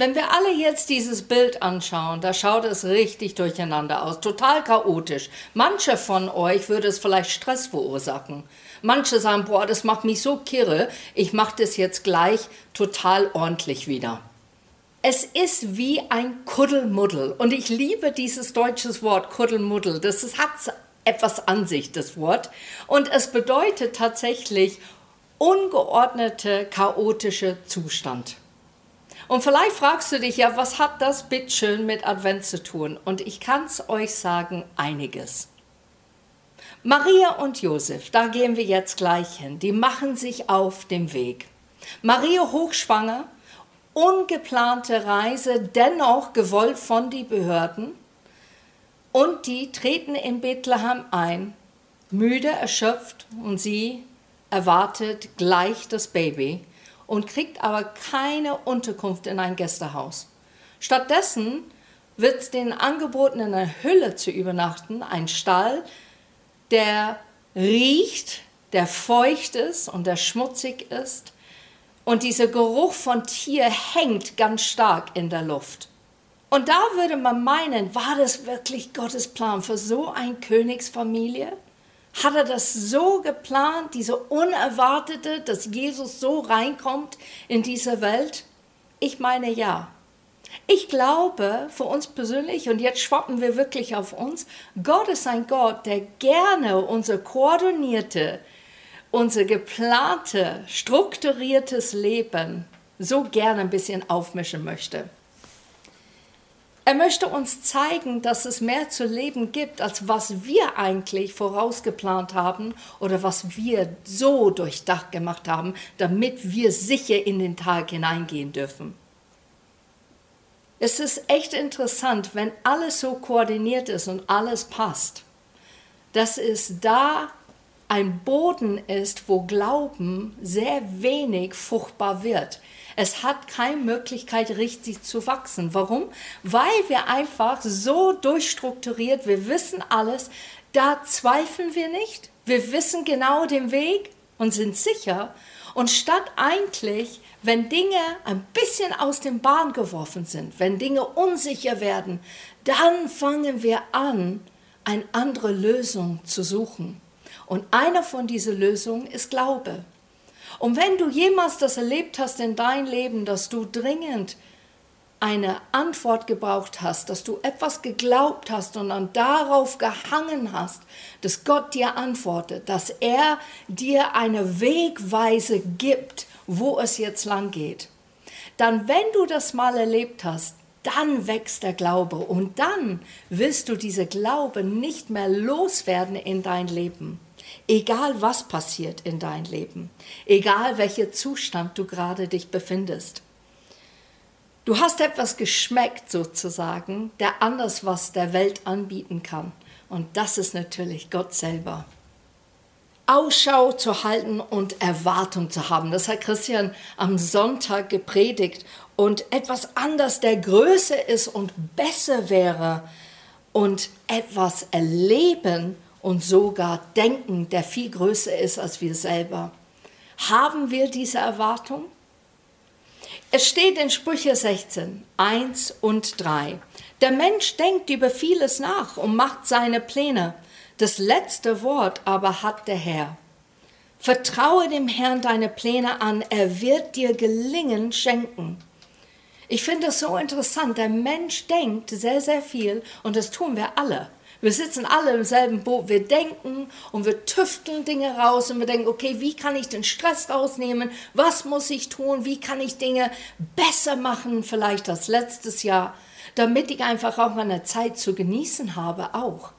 Wenn wir alle jetzt dieses Bild anschauen, da schaut es richtig durcheinander aus, total chaotisch. Manche von euch würde es vielleicht Stress verursachen. Manche sagen, boah, das macht mich so kirre, ich mache das jetzt gleich total ordentlich wieder. Es ist wie ein Kuddelmuddel und ich liebe dieses deutsche Wort Kuddelmuddel. Das hat etwas an sich, das Wort. Und es bedeutet tatsächlich ungeordnete, chaotische Zustand. Und vielleicht fragst du dich ja, was hat das bitteschön mit Advent zu tun? Und ich kann es euch sagen, einiges. Maria und Josef, da gehen wir jetzt gleich hin, die machen sich auf den Weg. Maria hochschwanger, ungeplante Reise, dennoch gewollt von den Behörden. Und die treten in Bethlehem ein, müde, erschöpft, und sie erwartet gleich das Baby und kriegt aber keine Unterkunft in ein Gästehaus. Stattdessen wird es den angeboten, in einer Hülle zu übernachten, ein Stall, der riecht, der feucht ist und der schmutzig ist. Und dieser Geruch von Tier hängt ganz stark in der Luft. Und da würde man meinen, war das wirklich Gottes Plan für so eine Königsfamilie? Hat er das so geplant, diese Unerwartete, dass Jesus so reinkommt in diese Welt? Ich meine ja. Ich glaube für uns persönlich, und jetzt schwappen wir wirklich auf uns, Gott ist ein Gott, der gerne unser koordinierte, unser geplante, strukturiertes Leben so gerne ein bisschen aufmischen möchte. Er möchte uns zeigen, dass es mehr zu leben gibt, als was wir eigentlich vorausgeplant haben oder was wir so durchdacht gemacht haben, damit wir sicher in den Tag hineingehen dürfen. Es ist echt interessant, wenn alles so koordiniert ist und alles passt, dass es da ein Boden ist, wo Glauben sehr wenig fruchtbar wird. Es hat keine Möglichkeit, richtig zu wachsen. Warum? Weil wir einfach so durchstrukturiert, wir wissen alles, da zweifeln wir nicht. Wir wissen genau den Weg und sind sicher. Und statt eigentlich, wenn Dinge ein bisschen aus dem Bahn geworfen sind, wenn Dinge unsicher werden, dann fangen wir an, eine andere Lösung zu suchen. Und eine von diesen Lösungen ist Glaube. Und wenn du jemals das erlebt hast in dein Leben, dass du dringend eine Antwort gebraucht hast, dass du etwas geglaubt hast und dann darauf gehangen hast, dass Gott dir antwortet, dass er dir eine Wegweise gibt, wo es jetzt lang geht, dann wenn du das mal erlebt hast, dann wächst der Glaube und dann willst du diese Glaube nicht mehr loswerden in dein Leben. Egal was passiert in dein Leben, egal welcher Zustand du gerade dich befindest. Du hast etwas geschmeckt sozusagen, der anders was der Welt anbieten kann. Und das ist natürlich Gott selber. Ausschau zu halten und Erwartung zu haben. Das hat Christian am Sonntag gepredigt. Und etwas anders, der größer ist und besser wäre und etwas erleben und sogar denken, der viel größer ist als wir selber. Haben wir diese Erwartung? Es steht in Sprüche 16, 1 und 3. Der Mensch denkt über vieles nach und macht seine Pläne. Das letzte Wort aber hat der Herr. Vertraue dem Herrn deine Pläne an, er wird dir Gelingen schenken. Ich finde es so interessant, der Mensch denkt sehr, sehr viel und das tun wir alle. Wir sitzen alle im selben Boot. Wir denken und wir tüfteln Dinge raus und wir denken, okay, wie kann ich den Stress rausnehmen? Was muss ich tun? Wie kann ich Dinge besser machen, vielleicht als letztes Jahr, damit ich einfach auch meine Zeit zu genießen habe, auch.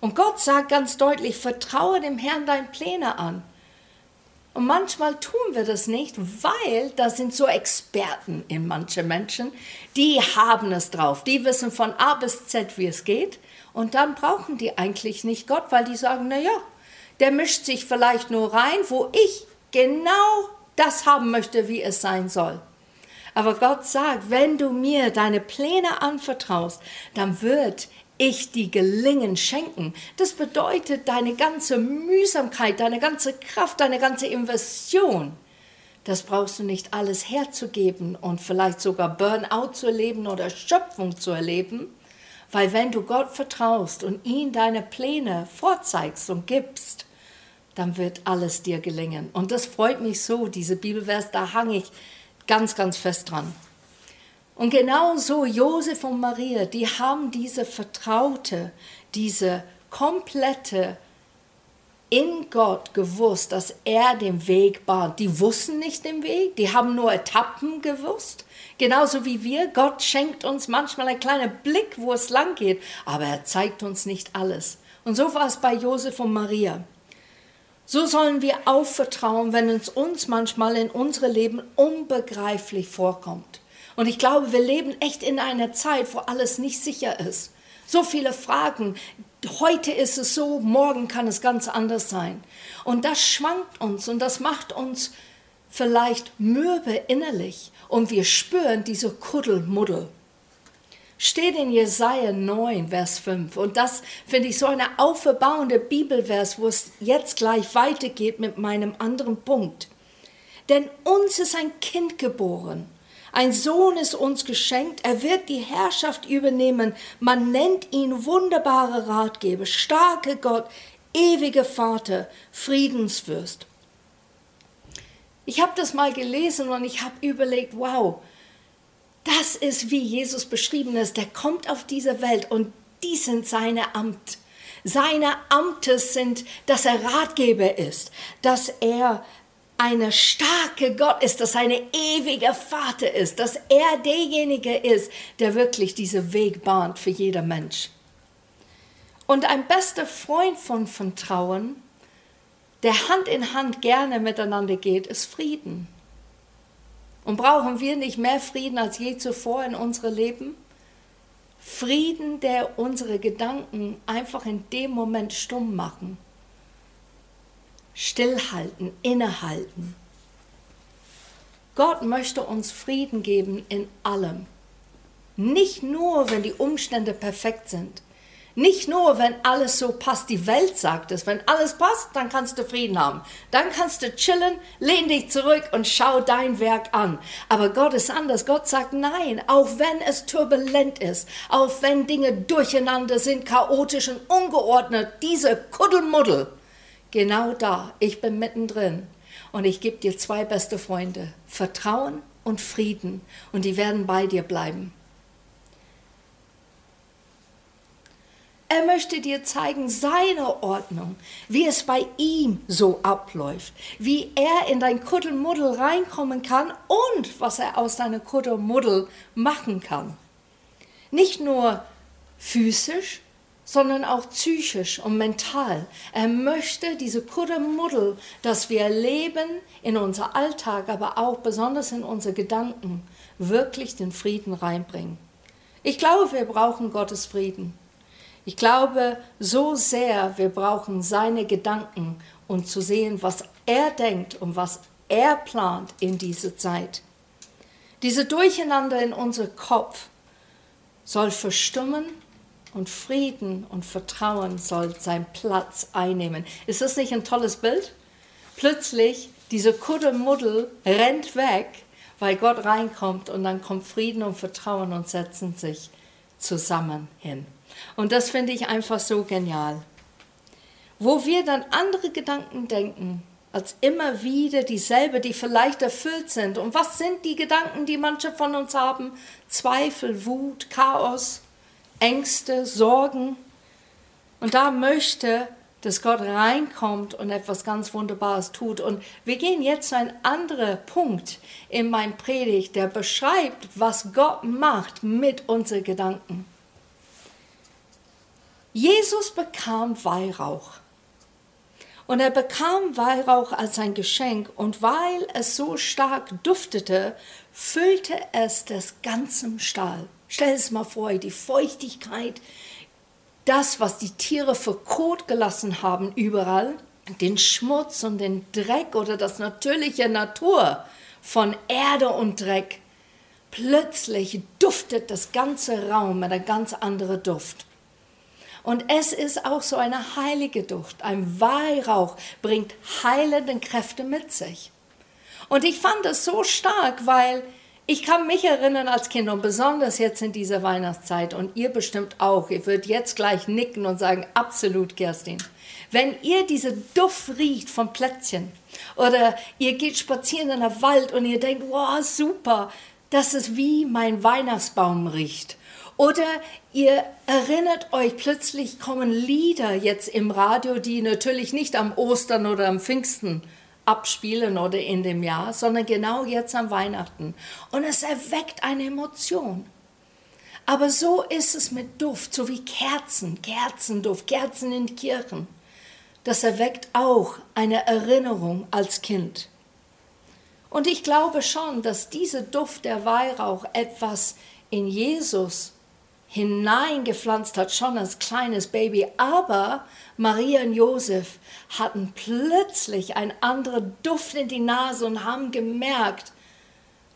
Und Gott sagt ganz deutlich, vertraue dem Herrn deine Pläne an. Und manchmal tun wir das nicht, weil da sind so Experten in manche Menschen, die haben es drauf. Die wissen von A bis Z, wie es geht. Und dann brauchen die eigentlich nicht Gott, weil die sagen, na ja, der mischt sich vielleicht nur rein, wo ich genau das haben möchte, wie es sein soll. Aber Gott sagt, wenn du mir deine Pläne anvertraust, dann wird ich die Gelingen schenken. Das bedeutet deine ganze Mühsamkeit, deine ganze Kraft, deine ganze Investition das brauchst du nicht alles herzugeben und vielleicht sogar Burnout zu erleben oder Schöpfung zu erleben, weil wenn du Gott vertraust und ihm deine Pläne vorzeigst und gibst, dann wird alles dir gelingen. Und das freut mich so, diese Bibelvers, da hange ich ganz, ganz fest dran. Und genauso Josef und Maria, die haben diese vertraute, diese komplette in Gott gewusst, dass er den Weg bahnt. Die wussten nicht den Weg, die haben nur Etappen gewusst. Genauso wie wir. Gott schenkt uns manchmal einen kleinen Blick, wo es lang geht, aber er zeigt uns nicht alles. Und so war es bei Josef und Maria. So sollen wir auch vertrauen, wenn es uns manchmal in unserem Leben unbegreiflich vorkommt. Und ich glaube, wir leben echt in einer Zeit, wo alles nicht sicher ist. So viele Fragen, heute ist es so, morgen kann es ganz anders sein. Und das schwankt uns und das macht uns vielleicht mürbe innerlich und wir spüren diese Kuddelmuddel. Steht in Jesaja 9, Vers 5. Und das finde ich so eine auferbauende Bibelvers, wo es jetzt gleich weitergeht mit meinem anderen Punkt. Denn uns ist ein Kind geboren ein Sohn ist uns geschenkt, er wird die Herrschaft übernehmen. Man nennt ihn wunderbare Ratgeber, starke Gott, ewiger Vater, Friedensfürst. Ich habe das mal gelesen und ich habe überlegt, wow, das ist wie Jesus beschrieben ist. Der kommt auf diese Welt und die sind seine Amt. Seine Amtes sind, dass er Ratgeber ist, dass er eine starke Gott ist, dass er ein ewiger Vater ist, dass er derjenige ist, der wirklich diesen Weg bahnt für jeder Mensch. Und ein bester Freund von Vertrauen, der Hand in Hand gerne miteinander geht, ist Frieden. Und brauchen wir nicht mehr Frieden als je zuvor in unserem Leben? Frieden, der unsere Gedanken einfach in dem Moment stumm machen stillhalten, innehalten. Gott möchte uns Frieden geben in allem. Nicht nur, wenn die Umstände perfekt sind. Nicht nur, wenn alles so passt. Die Welt sagt es. Wenn alles passt, dann kannst du Frieden haben. Dann kannst du chillen, lehn dich zurück und schau dein Werk an. Aber Gott ist anders. Gott sagt nein, auch wenn es turbulent ist, auch wenn Dinge durcheinander sind, chaotisch und ungeordnet, diese Kuddelmuddel, Genau da, ich bin mittendrin. Und ich gebe dir zwei beste Freunde, Vertrauen und Frieden. Und die werden bei dir bleiben. Er möchte dir zeigen seine Ordnung, wie es bei ihm so abläuft, wie er in dein Kuddelmuddel reinkommen kann und was er aus deinem Kuddelmuddel machen kann. Nicht nur physisch, sondern auch psychisch und mental. Er möchte diese Kuddelmuddel, das wir erleben in unser Alltag, aber auch besonders in unsere Gedanken, wirklich den Frieden reinbringen. Ich glaube, wir brauchen Gottes Frieden. Ich glaube so sehr, wir brauchen seine Gedanken und zu sehen, was er denkt und was er plant in dieser Zeit. Diese Durcheinander in unserem Kopf soll verstummen und Frieden und Vertrauen soll seinen Platz einnehmen. Ist das nicht ein tolles Bild? Plötzlich, diese Kuddelmuddel rennt weg, weil Gott reinkommt und dann kommt Frieden und Vertrauen und setzen sich zusammen hin. Und das finde ich einfach so genial. Wo wir dann andere Gedanken denken, als immer wieder dieselbe, die vielleicht erfüllt sind. Und was sind die Gedanken, die manche von uns haben? Zweifel, Wut, Chaos, Ängste, Sorgen. Und da möchte, dass Gott reinkommt und etwas ganz Wunderbares tut. Und wir gehen jetzt zu einem anderen Punkt in meinem Predigt, der beschreibt, was Gott macht mit unseren Gedanken. Jesus bekam Weihrauch. Und er bekam Weihrauch als ein Geschenk und weil es so stark duftete, füllte es das ganze Stall. Stell es mal vor, die Feuchtigkeit, das, was die Tiere für Kot gelassen haben überall, den Schmutz und den Dreck oder das natürliche Natur von Erde und Dreck. Plötzlich duftet das ganze Raum mit einem ganz anderen Duft. Und es ist auch so eine heilige Duft. Ein Weihrauch bringt heilende Kräfte mit sich. Und ich fand das so stark, weil ich kann mich erinnern als Kind und besonders jetzt in dieser Weihnachtszeit und ihr bestimmt auch, ihr würdet jetzt gleich nicken und sagen, absolut, Kerstin. Wenn ihr diese Duft riecht vom Plätzchen oder ihr geht spazieren in der Wald und ihr denkt, wow, super, das ist wie mein Weihnachtsbaum riecht. Oder ihr erinnert euch, plötzlich kommen Lieder jetzt im Radio, die natürlich nicht am Ostern oder am Pfingsten abspielen oder in dem Jahr, sondern genau jetzt am Weihnachten. Und es erweckt eine Emotion. Aber so ist es mit Duft, so wie Kerzen, Kerzenduft, Kerzen in Kirchen. Das erweckt auch eine Erinnerung als Kind. Und ich glaube schon, dass dieser Duft der Weihrauch etwas in Jesus hineingepflanzt hat, schon als kleines Baby. Aber Maria und Josef hatten plötzlich einen anderen Duft in die Nase und haben gemerkt,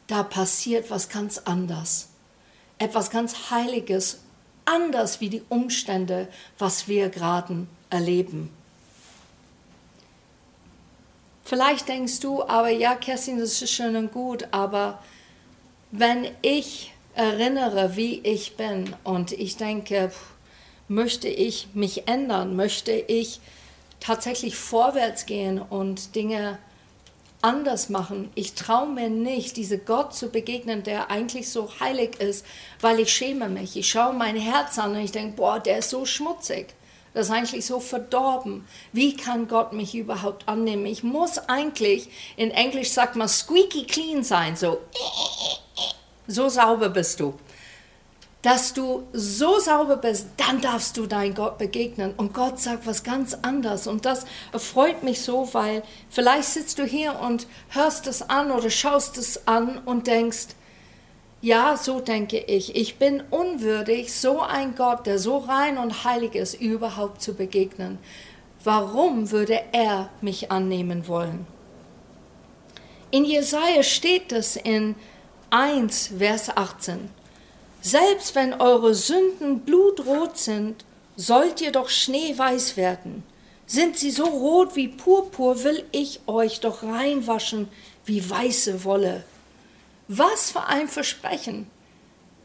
da passiert was ganz anders. Etwas ganz Heiliges, anders wie die Umstände, was wir gerade erleben. Vielleicht denkst du, aber ja, Kerstin, das ist schön und gut, aber wenn ich erinnere, wie ich bin und ich denke, möchte ich mich ändern, möchte ich tatsächlich vorwärts gehen und Dinge anders machen. Ich traue mir nicht, diese Gott zu begegnen, der eigentlich so heilig ist, weil ich schäme mich. Ich schaue mein Herz an und ich denke, boah, der ist so schmutzig. Das ist eigentlich so verdorben. Wie kann Gott mich überhaupt annehmen? Ich muss eigentlich, in Englisch sagt man squeaky clean sein, so so sauber bist du. Dass du so sauber bist, dann darfst du dein Gott begegnen. Und Gott sagt was ganz anderes. Und das freut mich so, weil vielleicht sitzt du hier und hörst es an oder schaust es an und denkst, ja, so denke ich. Ich bin unwürdig, so ein Gott, der so rein und heilig ist, überhaupt zu begegnen. Warum würde er mich annehmen wollen? In Jesaja steht es in 1, Vers 18. Selbst wenn eure Sünden blutrot sind, sollt ihr doch schneeweiß werden. Sind sie so rot wie Purpur, will ich euch doch reinwaschen wie weiße Wolle. Was für ein Versprechen!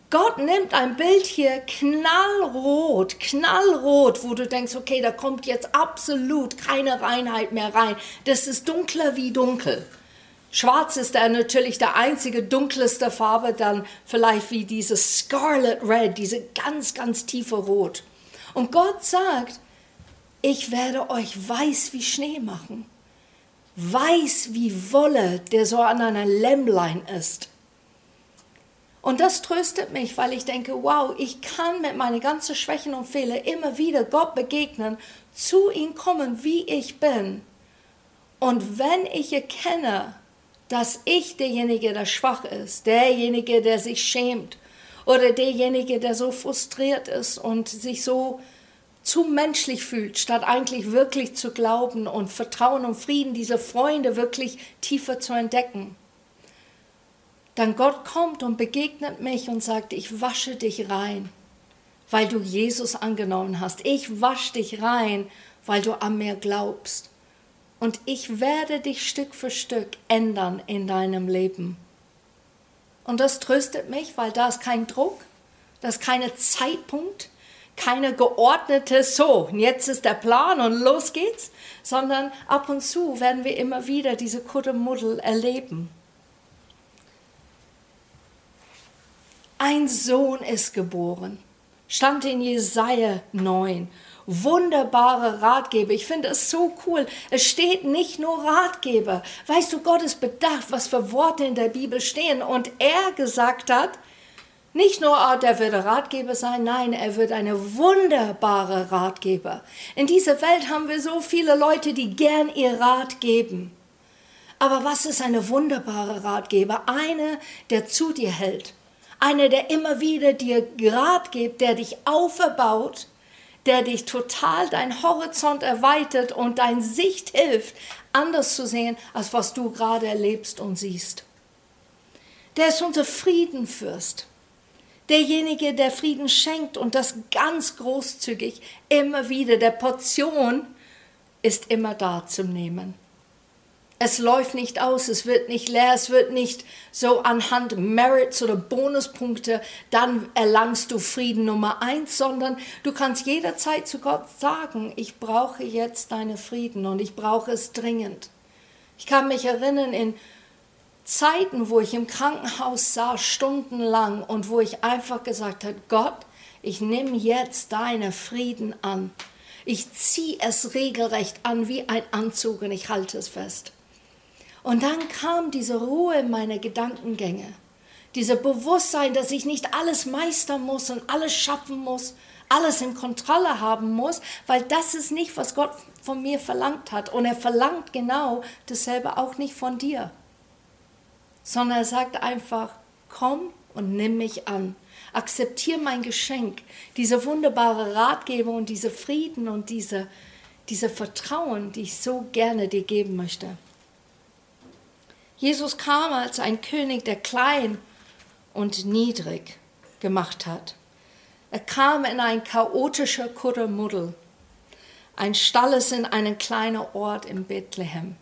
Gott nimmt ein Bild hier knallrot, knallrot, wo du denkst, okay, da kommt jetzt absolut keine Reinheit mehr rein. Das ist dunkler wie dunkel. Schwarz ist dann natürlich der einzige dunkelste Farbe, dann vielleicht wie dieses Scarlet Red, diese ganz, ganz tiefe Rot. Und Gott sagt, ich werde euch weiß wie Schnee machen. Weiß wie Wolle, der so an einer Lämmlein ist. Und das tröstet mich, weil ich denke, wow, ich kann mit meinen ganzen Schwächen und Fehlern immer wieder Gott begegnen, zu ihm kommen, wie ich bin. Und wenn ich erkenne, dass ich derjenige, der schwach ist, derjenige, der sich schämt oder derjenige, der so frustriert ist und sich so zu menschlich fühlt, statt eigentlich wirklich zu glauben und Vertrauen und Frieden, diese Freunde wirklich tiefer zu entdecken. Dann Gott kommt und begegnet mich und sagt, ich wasche dich rein, weil du Jesus angenommen hast. Ich wasche dich rein, weil du an mir glaubst und ich werde dich Stück für Stück ändern in deinem Leben. Und das tröstet mich, weil da ist kein Druck, da ist kein Zeitpunkt, keine geordnete, so, jetzt ist der Plan und los geht's, sondern ab und zu werden wir immer wieder diese Kuddelmuddel erleben. Ein Sohn ist geboren, stand in Jesaja 9 wunderbare Ratgeber. Ich finde es so cool. Es steht nicht nur Ratgeber. Weißt du, Gott ist bedacht, was für Worte in der Bibel stehen. Und er gesagt hat, nicht nur, oh, der wird Ratgeber sein, nein, er wird eine wunderbare Ratgeber. In dieser Welt haben wir so viele Leute, die gern ihr Rat geben. Aber was ist eine wunderbare Ratgeber? Eine, der zu dir hält. Einer, der immer wieder dir Rat gibt, der dich auferbaut, der dich total dein Horizont erweitert und dein Sicht hilft, anders zu sehen, als was du gerade erlebst und siehst. Der ist unser Friedenfürst. Derjenige, der Frieden schenkt und das ganz großzügig immer wieder. Der Portion ist immer da zum Nehmen. Es läuft nicht aus, es wird nicht leer, es wird nicht so anhand Merits oder Bonuspunkte, dann erlangst du Frieden Nummer eins, sondern du kannst jederzeit zu Gott sagen, ich brauche jetzt deine Frieden und ich brauche es dringend. Ich kann mich erinnern in Zeiten, wo ich im Krankenhaus saß, stundenlang und wo ich einfach gesagt habe, Gott, ich nehme jetzt deine Frieden an. Ich ziehe es regelrecht an wie ein Anzug und ich halte es fest. Und dann kam diese Ruhe in meine Gedankengänge, dieses Bewusstsein, dass ich nicht alles meistern muss und alles schaffen muss, alles in Kontrolle haben muss, weil das ist nicht, was Gott von mir verlangt hat. Und er verlangt genau dasselbe auch nicht von dir, sondern er sagt einfach, komm und nimm mich an. Akzeptiere mein Geschenk, diese wunderbare Ratgeber und diese Frieden und diese, diese Vertrauen, die ich so gerne dir geben möchte. Jesus kam als ein König, der klein und niedrig gemacht hat. Er kam in ein chaotischer Kuddelmuddel. Ein Stall ist in einen kleinen Ort in Bethlehem.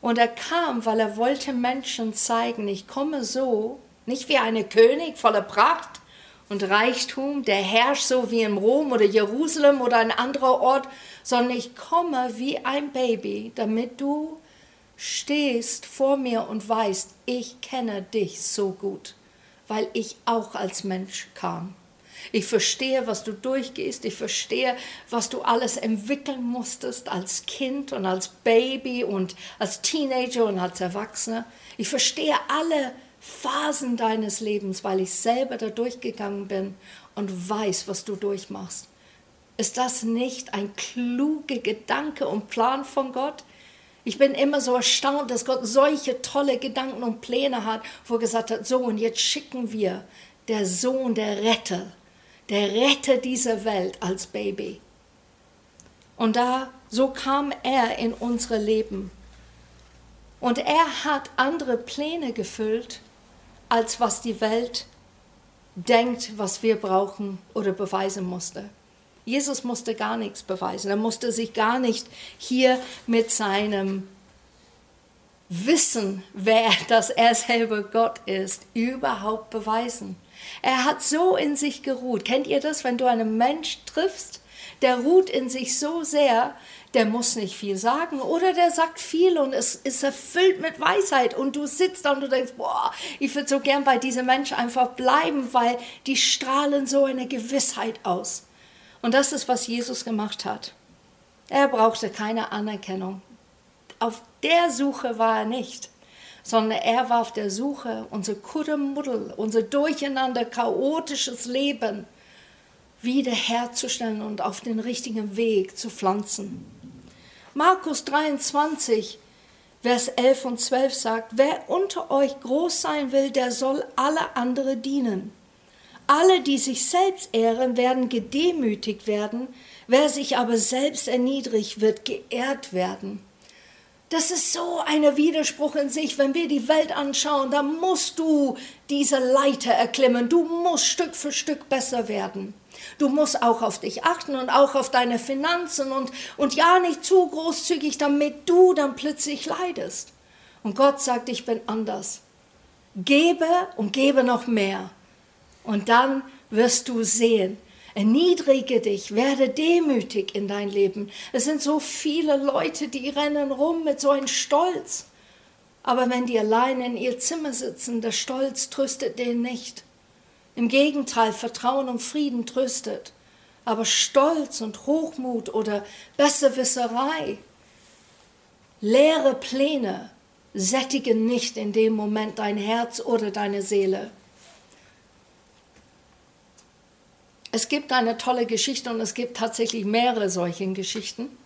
Und er kam, weil er wollte Menschen zeigen, ich komme so, nicht wie ein König voller Pracht und Reichtum, der herrscht so wie in Rom oder Jerusalem oder ein anderer Ort, sondern ich komme wie ein Baby, damit du stehst vor mir und weißt, ich kenne dich so gut, weil ich auch als Mensch kam. Ich verstehe, was du durchgehst. Ich verstehe, was du alles entwickeln musstest als Kind und als Baby und als Teenager und als Erwachsener. Ich verstehe alle Phasen deines Lebens, weil ich selber da durchgegangen bin und weiß, was du durchmachst. Ist das nicht ein kluger Gedanke und Plan von Gott? Ich bin immer so erstaunt, dass Gott solche tolle Gedanken und Pläne hat, wo er gesagt hat, so und jetzt schicken wir der Sohn, der Retter, der Retter dieser Welt als Baby. Und da, so kam er in unsere Leben. Und er hat andere Pläne gefüllt, als was die Welt denkt, was wir brauchen oder beweisen musste. Jesus musste gar nichts beweisen. Er musste sich gar nicht hier mit seinem Wissen, wer, dass er selber Gott ist, überhaupt beweisen. Er hat so in sich geruht. Kennt ihr das, wenn du einen Mensch triffst, der ruht in sich so sehr, der muss nicht viel sagen oder der sagt viel und es ist erfüllt mit Weisheit und du sitzt da und du denkst, boah, ich würde so gern bei diesem Menschen einfach bleiben, weil die strahlen so eine Gewissheit aus. Und das ist, was Jesus gemacht hat. Er brauchte keine Anerkennung. Auf der Suche war er nicht, sondern er war auf der Suche, unser Kuddelmuddel, unser durcheinander chaotisches Leben wiederherzustellen und auf den richtigen Weg zu pflanzen. Markus 23, Vers 11 und 12 sagt, wer unter euch groß sein will, der soll alle andere dienen. Alle, die sich selbst ehren, werden gedemütigt werden, wer sich aber selbst erniedrigt, wird geehrt werden. Das ist so ein Widerspruch in sich. Wenn wir die Welt anschauen, dann musst du diese Leiter erklimmen. Du musst Stück für Stück besser werden. Du musst auch auf dich achten und auch auf deine Finanzen und, und ja nicht zu großzügig, damit du dann plötzlich leidest. Und Gott sagt, ich bin anders. Gebe und gebe noch mehr. Und dann wirst du sehen, erniedrige dich, werde demütig in dein Leben. Es sind so viele Leute, die rennen rum mit so einem Stolz. Aber wenn die allein in ihr Zimmer sitzen, der Stolz tröstet den nicht. Im Gegenteil, Vertrauen und Frieden tröstet. Aber Stolz und Hochmut oder Besserwisserei, leere Pläne sättigen nicht in dem Moment dein Herz oder deine Seele. Es gibt eine tolle Geschichte und es gibt tatsächlich mehrere solchen Geschichten.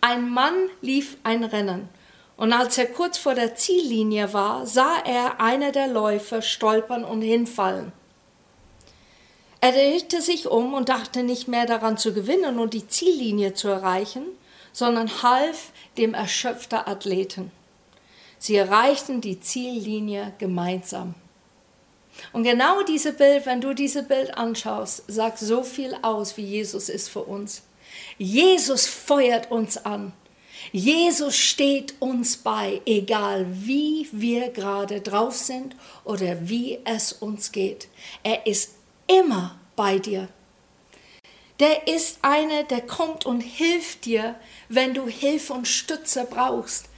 Ein Mann lief ein Rennen und als er kurz vor der Ziellinie war, sah er einer der Läufer stolpern und hinfallen. Er drehte sich um und dachte nicht mehr daran zu gewinnen und die Ziellinie zu erreichen, sondern half dem erschöpften Athleten. Sie erreichten die Ziellinie gemeinsam. Und genau diese Bild, wenn du diese Bild anschaust, sagt so viel aus, wie Jesus ist für uns. Jesus feuert uns an. Jesus steht uns bei, egal wie wir gerade drauf sind oder wie es uns geht. Er ist immer bei dir. Der ist einer, der kommt und hilft dir, wenn du Hilfe und Stütze brauchst.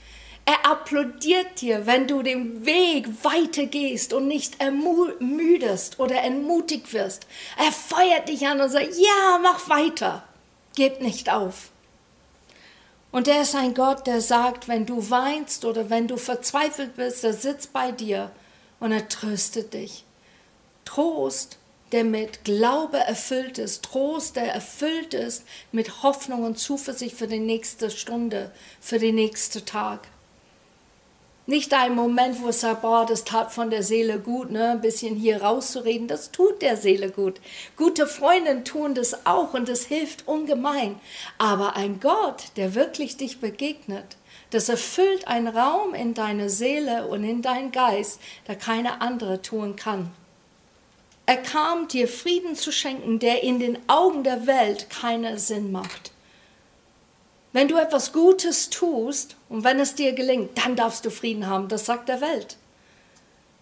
Er applaudiert dir, wenn du den Weg weitergehst und nicht ermüdest oder entmutigt wirst. Er feuert dich an und sagt, ja, mach weiter, gib nicht auf. Und er ist ein Gott, der sagt, wenn du weinst oder wenn du verzweifelt bist, er sitzt bei dir und er tröstet dich. Trost, der mit Glaube erfüllt ist, Trost, der erfüllt ist mit Hoffnung und Zuversicht für die nächste Stunde, für den nächsten Tag. Nicht ein Moment, wo es sagt, boah, das tat von der Seele gut, ne, ein bisschen hier rauszureden, das tut der Seele gut. Gute Freundinnen tun das auch und das hilft ungemein. Aber ein Gott, der wirklich dich begegnet, das erfüllt einen Raum in deine Seele und in deinen Geist, der keine andere tun kann. Er kam, dir Frieden zu schenken, der in den Augen der Welt keinen Sinn macht. Wenn du etwas Gutes tust und wenn es dir gelingt, dann darfst du Frieden haben. Das sagt der Welt.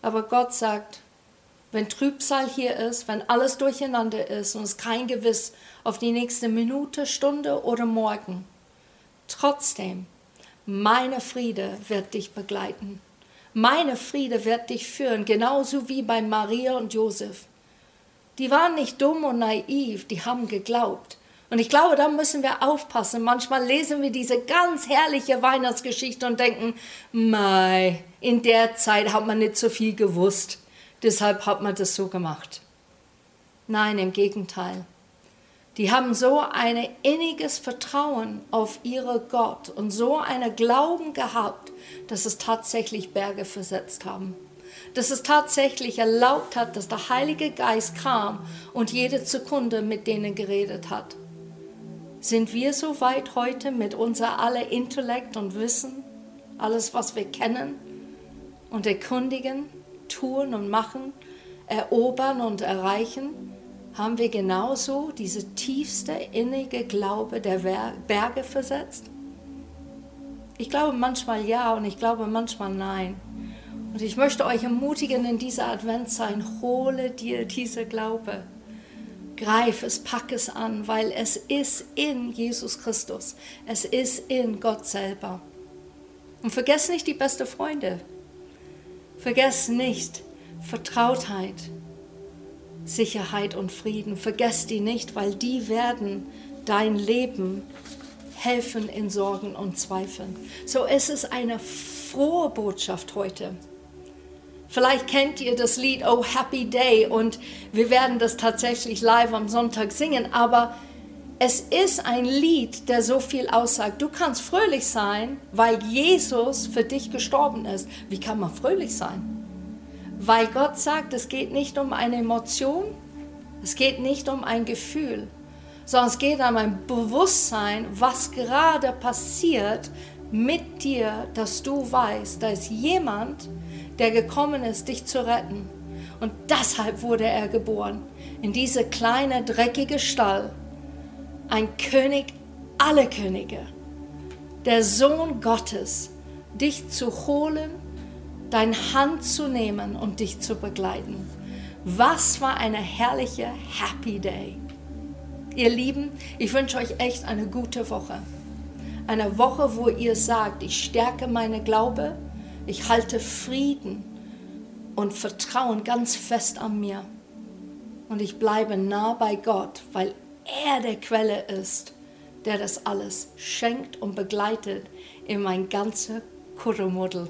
Aber Gott sagt, wenn Trübsal hier ist, wenn alles durcheinander ist und es kein Gewiss auf die nächste Minute, Stunde oder Morgen, trotzdem, meine Friede wird dich begleiten. Meine Friede wird dich führen, genauso wie bei Maria und Josef. Die waren nicht dumm und naiv, die haben geglaubt. Und ich glaube, da müssen wir aufpassen. Manchmal lesen wir diese ganz herrliche Weihnachtsgeschichte und denken, mei, in der Zeit hat man nicht so viel gewusst. Deshalb hat man das so gemacht. Nein, im Gegenteil. Die haben so ein inniges Vertrauen auf ihre Gott und so einen Glauben gehabt, dass es tatsächlich Berge versetzt haben. Dass es tatsächlich erlaubt hat, dass der Heilige Geist kam und jede Sekunde mit denen geredet hat. Sind wir so weit heute mit unser aller Intellekt und Wissen, alles, was wir kennen und erkundigen, tun und machen, erobern und erreichen, haben wir genauso diese tiefste innige Glaube der Berge versetzt? Ich glaube manchmal ja und ich glaube manchmal nein. Und ich möchte euch ermutigen in dieser Adventszeit, hole dir diese Glaube. Greif es, pack es an, weil es ist in Jesus Christus. Es ist in Gott selber. Und vergess nicht die beste Freunde. Vergess nicht Vertrautheit, Sicherheit und Frieden. Vergess die nicht, weil die werden dein Leben helfen in Sorgen und Zweifeln. So es ist eine frohe Botschaft heute. Vielleicht kennt ihr das Lied Oh Happy Day und wir werden das tatsächlich live am Sonntag singen, aber es ist ein Lied, der so viel aussagt. Du kannst fröhlich sein, weil Jesus für dich gestorben ist. Wie kann man fröhlich sein? Weil Gott sagt, es geht nicht um eine Emotion, es geht nicht um ein Gefühl, sondern es geht um ein Bewusstsein, was gerade passiert mit dir, dass du weißt, da ist jemand, der gekommen ist, dich zu retten. Und deshalb wurde er geboren, in diese kleine, dreckige Stall. Ein König aller Könige, der Sohn Gottes, dich zu holen, deine Hand zu nehmen und dich zu begleiten. Was war eine herrliche Happy Day. Ihr Lieben, ich wünsche euch echt eine gute Woche. Eine Woche, wo ihr sagt, ich stärke meine Glaube, ich halte Frieden und Vertrauen ganz fest an mir. Und ich bleibe nah bei Gott, weil er der Quelle ist, der das alles schenkt und begleitet in mein ganzer Kuddelmuddel.